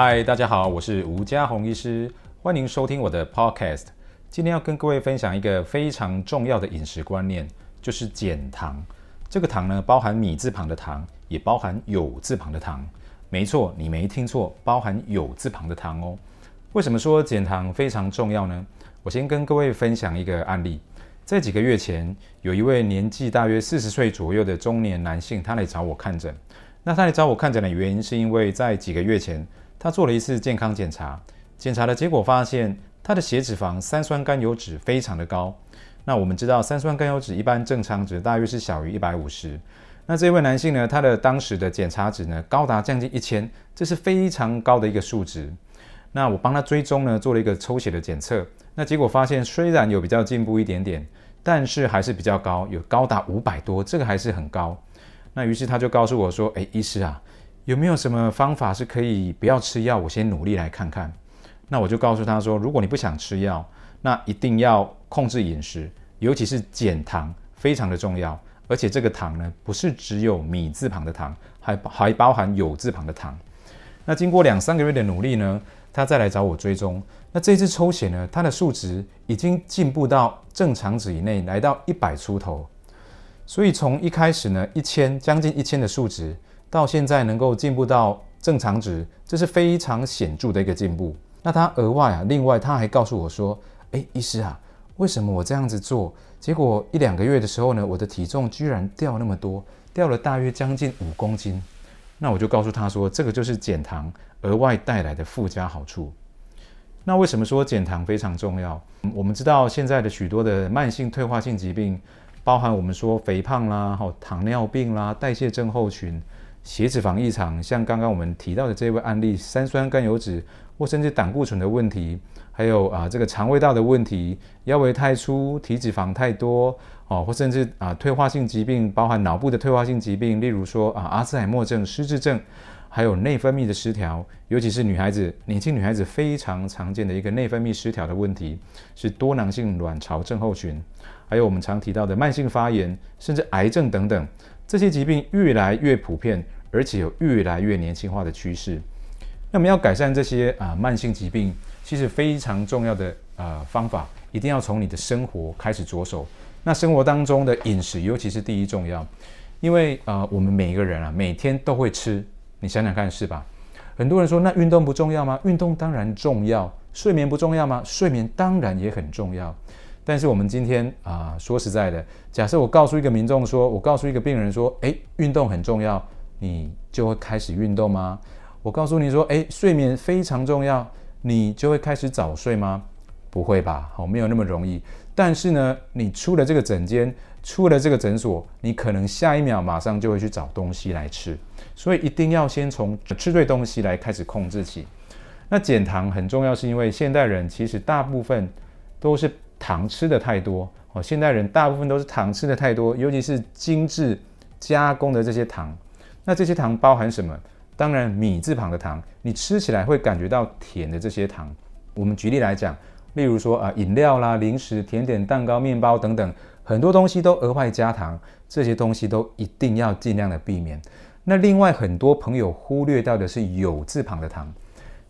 嗨，大家好，我是吴家宏医师，欢迎收听我的 Podcast。今天要跟各位分享一个非常重要的饮食观念，就是减糖。这个糖呢，包含米字旁的糖，也包含有字旁的糖。没错，你没听错，包含有字旁的糖哦。为什么说减糖非常重要呢？我先跟各位分享一个案例。在几个月前，有一位年纪大约四十岁左右的中年男性，他来找我看诊。那他来找我看诊的原因，是因为在几个月前，他做了一次健康检查，检查的结果发现他的血脂肪三酸甘油酯非常的高。那我们知道三酸甘油酯一般正常值大约是小于一百五十。那这位男性呢，他的当时的检查值呢高达将近一千，这是非常高的一个数值。那我帮他追踪呢，做了一个抽血的检测，那结果发现虽然有比较进步一点点，但是还是比较高，有高达五百多，这个还是很高。那于是他就告诉我说：“哎，医师啊。”有没有什么方法是可以不要吃药？我先努力来看看。那我就告诉他说，如果你不想吃药，那一定要控制饮食，尤其是减糖，非常的重要。而且这个糖呢，不是只有米字旁的糖，还还包含有字旁的糖。那经过两三个月的努力呢，他再来找我追踪。那这次抽血呢，他的数值已经进步到正常值以内，来到一百出头。所以从一开始呢，一千将近一千的数值。到现在能够进步到正常值，这是非常显著的一个进步。那他额外啊，另外他还告诉我说：“诶，医师啊，为什么我这样子做，结果一两个月的时候呢，我的体重居然掉那么多，掉了大约将近五公斤。”那我就告诉他说：“这个就是减糖额外带来的附加好处。”那为什么说减糖非常重要？我们知道现在的许多的慢性退化性疾病，包含我们说肥胖啦、糖尿病啦、代谢症候群。血脂肪异常，像刚刚我们提到的这位案例，三酸甘油酯或甚至胆固醇的问题，还有啊这个肠胃道的问题，腰围太粗，体脂肪太多，哦，或甚至啊退化性疾病，包含脑部的退化性疾病，例如说啊阿兹海默症、失智症，还有内分泌的失调，尤其是女孩子，年轻女孩子非常常见的一个内分泌失调的问题，是多囊性卵巢症候群，还有我们常提到的慢性发炎，甚至癌症等等，这些疾病越来越普遍。而且有越来越年轻化的趋势。那么要改善这些啊慢性疾病，其实非常重要的呃方法，一定要从你的生活开始着手。那生活当中的饮食，尤其是第一重要，因为啊、我们每一个人啊每天都会吃，你想想看是吧？很多人说，那运动不重要吗？运动当然重要。睡眠不重要吗？睡眠当然也很重要。但是我们今天啊、说实在的，假设我告诉一个民众说，我告诉一个病人说，诶，运动很重要。你就会开始运动吗？我告诉你说，诶，睡眠非常重要，你就会开始早睡吗？不会吧，好，没有那么容易。但是呢，你出了这个诊间，出了这个诊所，你可能下一秒马上就会去找东西来吃，所以一定要先从吃对东西来开始控制起。那减糖很重要，是因为现代人其实大部分都是糖吃的太多哦，现代人大部分都是糖吃的太多，尤其是精致加工的这些糖。那这些糖包含什么？当然，米字旁的糖，你吃起来会感觉到甜的这些糖。我们举例来讲，例如说啊，饮料啦、零食、甜点、蛋糕、面包等等，很多东西都额外加糖，这些东西都一定要尽量的避免。那另外，很多朋友忽略到的是有字旁的糖。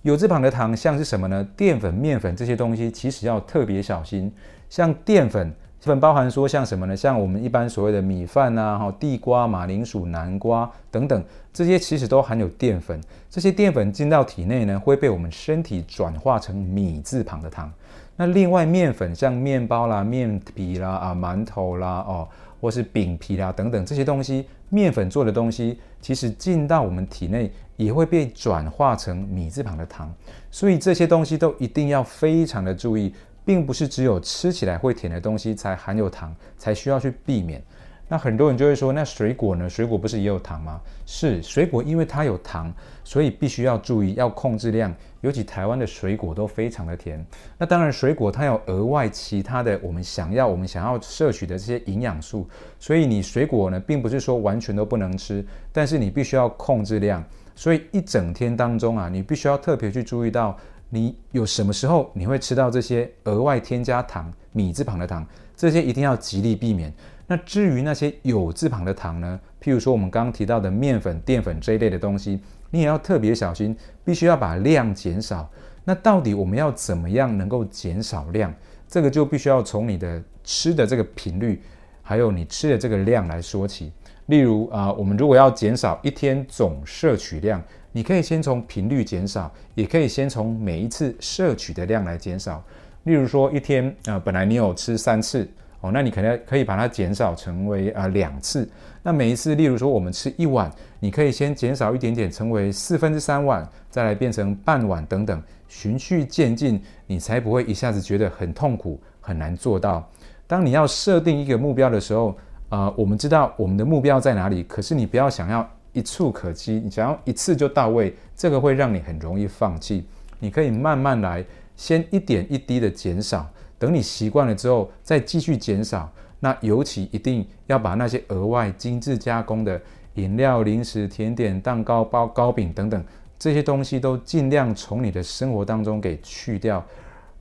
有字旁的糖像是什么呢？淀粉、面粉这些东西，其实要特别小心。像淀粉。这份包含说像什么呢？像我们一般所谓的米饭啊、地瓜、马铃薯、南瓜等等，这些其实都含有淀粉。这些淀粉进到体内呢，会被我们身体转化成米字旁的糖。那另外面粉，像面包啦、面皮啦、啊馒头啦、哦，或是饼皮啦等等这些东西，面粉做的东西，其实进到我们体内也会被转化成米字旁的糖。所以这些东西都一定要非常的注意。并不是只有吃起来会甜的东西才含有糖，才需要去避免。那很多人就会说，那水果呢？水果不是也有糖吗？是，水果因为它有糖，所以必须要注意，要控制量。尤其台湾的水果都非常的甜。那当然，水果它有额外其他的我们想要、我们想要摄取的这些营养素，所以你水果呢，并不是说完全都不能吃，但是你必须要控制量。所以一整天当中啊，你必须要特别去注意到。你有什么时候你会吃到这些额外添加糖、米字旁的糖？这些一定要极力避免。那至于那些有字旁的糖呢？譬如说我们刚刚提到的面粉、淀粉这一类的东西，你也要特别小心，必须要把量减少。那到底我们要怎么样能够减少量？这个就必须要从你的吃的这个频率，还有你吃的这个量来说起。例如啊，我们如果要减少一天总摄取量，你可以先从频率减少，也可以先从每一次摄取的量来减少。例如说，一天啊，本来你有吃三次哦，那你可能可以把它减少成为啊两次。那每一次，例如说我们吃一碗，你可以先减少一点点，成为四分之三碗，再来变成半碗等等，循序渐进，你才不会一下子觉得很痛苦，很难做到。当你要设定一个目标的时候，呃，我们知道我们的目标在哪里，可是你不要想要一触可及，你想要一次就到位，这个会让你很容易放弃。你可以慢慢来，先一点一滴的减少，等你习惯了之后，再继续减少。那尤其一定要把那些额外精致加工的饮料、零食、甜点、蛋糕、包糕饼等等这些东西，都尽量从你的生活当中给去掉。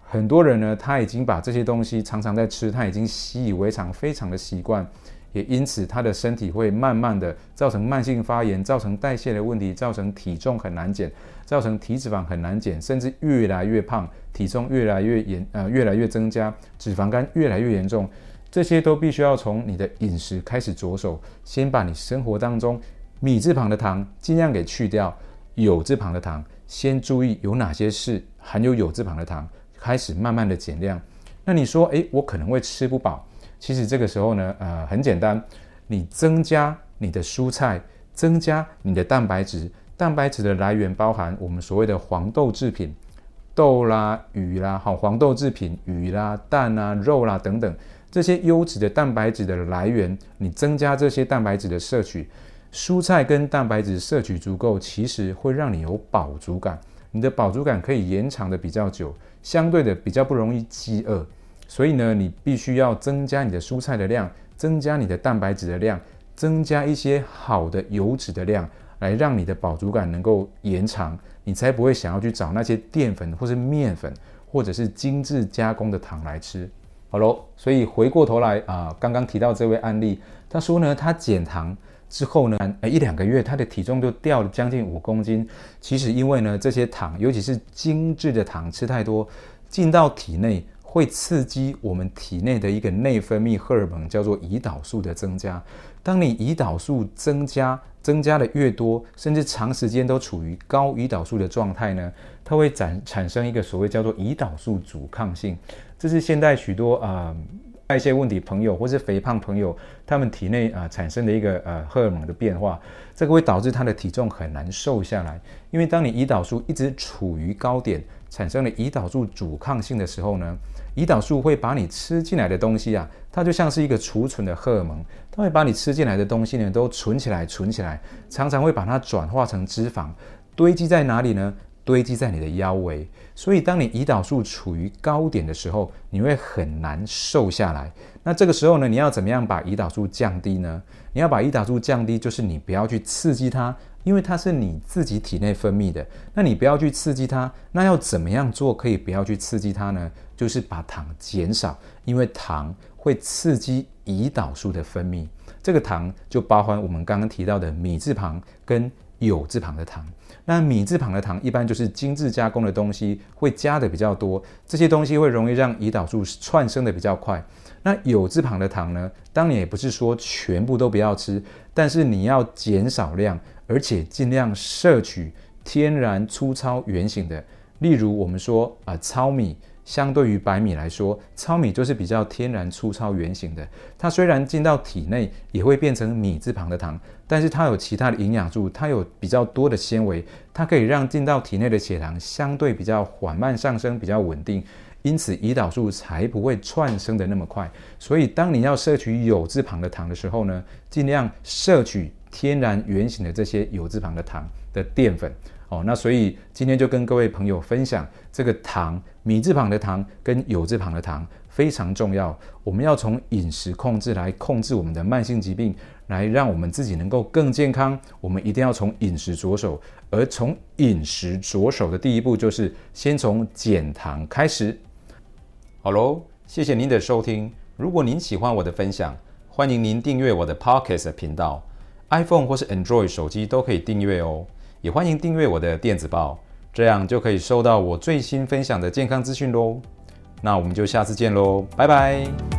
很多人呢，他已经把这些东西常常在吃，他已经习以为常，非常的习惯。也因此，他的身体会慢慢的造成慢性发炎，造成代谢的问题，造成体重很难减，造成体脂肪很难减，甚至越来越胖，体重越来越严，呃，越来越增加，脂肪肝越来越严重。这些都必须要从你的饮食开始着手，先把你生活当中米字旁的糖尽量给去掉，有字旁的糖先注意有哪些是含有有字旁的糖，开始慢慢的减量。那你说，诶，我可能会吃不饱。其实这个时候呢，呃，很简单，你增加你的蔬菜，增加你的蛋白质，蛋白质的来源包含我们所谓的黄豆制品，豆啦、鱼啦，好，黄豆制品、鱼啦、蛋啦、肉啦等等，这些优质的蛋白质的来源，你增加这些蛋白质的摄取，蔬菜跟蛋白质摄取足够，其实会让你有饱足感，你的饱足感可以延长的比较久，相对的比较不容易饥饿。所以呢，你必须要增加你的蔬菜的量，增加你的蛋白质的量，增加一些好的油脂的量，来让你的饱足感能够延长，你才不会想要去找那些淀粉或是面粉，或者是精致加工的糖来吃。好喽，所以回过头来啊，刚刚提到这位案例，他说呢，他减糖之后呢，一两个月他的体重就掉了将近五公斤。其实因为呢，这些糖，尤其是精致的糖吃太多，进到体内。会刺激我们体内的一个内分泌荷尔蒙，叫做胰岛素的增加。当你胰岛素增加，增加的越多，甚至长时间都处于高胰岛素的状态呢，它会产产生一个所谓叫做胰岛素阻抗性。这是现代许多啊、呃、代谢问题朋友或是肥胖朋友他们体内啊、产生的一个呃荷尔蒙的变化，这个会导致他的体重很难瘦下来。因为当你胰岛素一直处于高点，产生了胰岛素阻抗性的时候呢，胰岛素会把你吃进来的东西啊，它就像是一个储存的荷尔蒙，它会把你吃进来的东西呢都存起来，存起来，常常会把它转化成脂肪，堆积在哪里呢？堆积在你的腰围。所以当你胰岛素处于高点的时候，你会很难瘦下来。那这个时候呢，你要怎么样把胰岛素降低呢？你要把胰岛素降低，就是你不要去刺激它。因为它是你自己体内分泌的，那你不要去刺激它。那要怎么样做可以不要去刺激它呢？就是把糖减少，因为糖会刺激胰岛素的分泌。这个糖就包含我们刚刚提到的米字旁跟酉字旁的糖。那米字旁的糖一般就是精致加工的东西会加的比较多，这些东西会容易让胰岛素窜升的比较快。那酉字旁的糖呢，当然也不是说全部都不要吃，但是你要减少量。而且尽量摄取天然粗糙圆形的，例如我们说啊，糙米相对于白米来说，糙米就是比较天然粗糙圆形的。它虽然进到体内也会变成米字旁的糖，但是它有其他的营养素，它有比较多的纤维，它可以让进到体内的血糖相对比较缓慢上升，比较稳定，因此胰岛素才不会窜升的那么快。所以当你要摄取有字旁的糖的时候呢，尽量摄取。天然圆形的这些有字旁的糖的淀粉哦，那所以今天就跟各位朋友分享这个糖，米字旁的糖跟有字旁的糖非常重要。我们要从饮食控制来控制我们的慢性疾病，来让我们自己能够更健康。我们一定要从饮食着手，而从饮食着手的第一步就是先从减糖开始。好喽，谢谢您的收听。如果您喜欢我的分享，欢迎您订阅我的 Podcast 频道。iPhone 或是 Android 手机都可以订阅哦。也欢迎订阅我的电子报，这样就可以收到我最新分享的健康资讯喽。那我们就下次见喽，拜拜。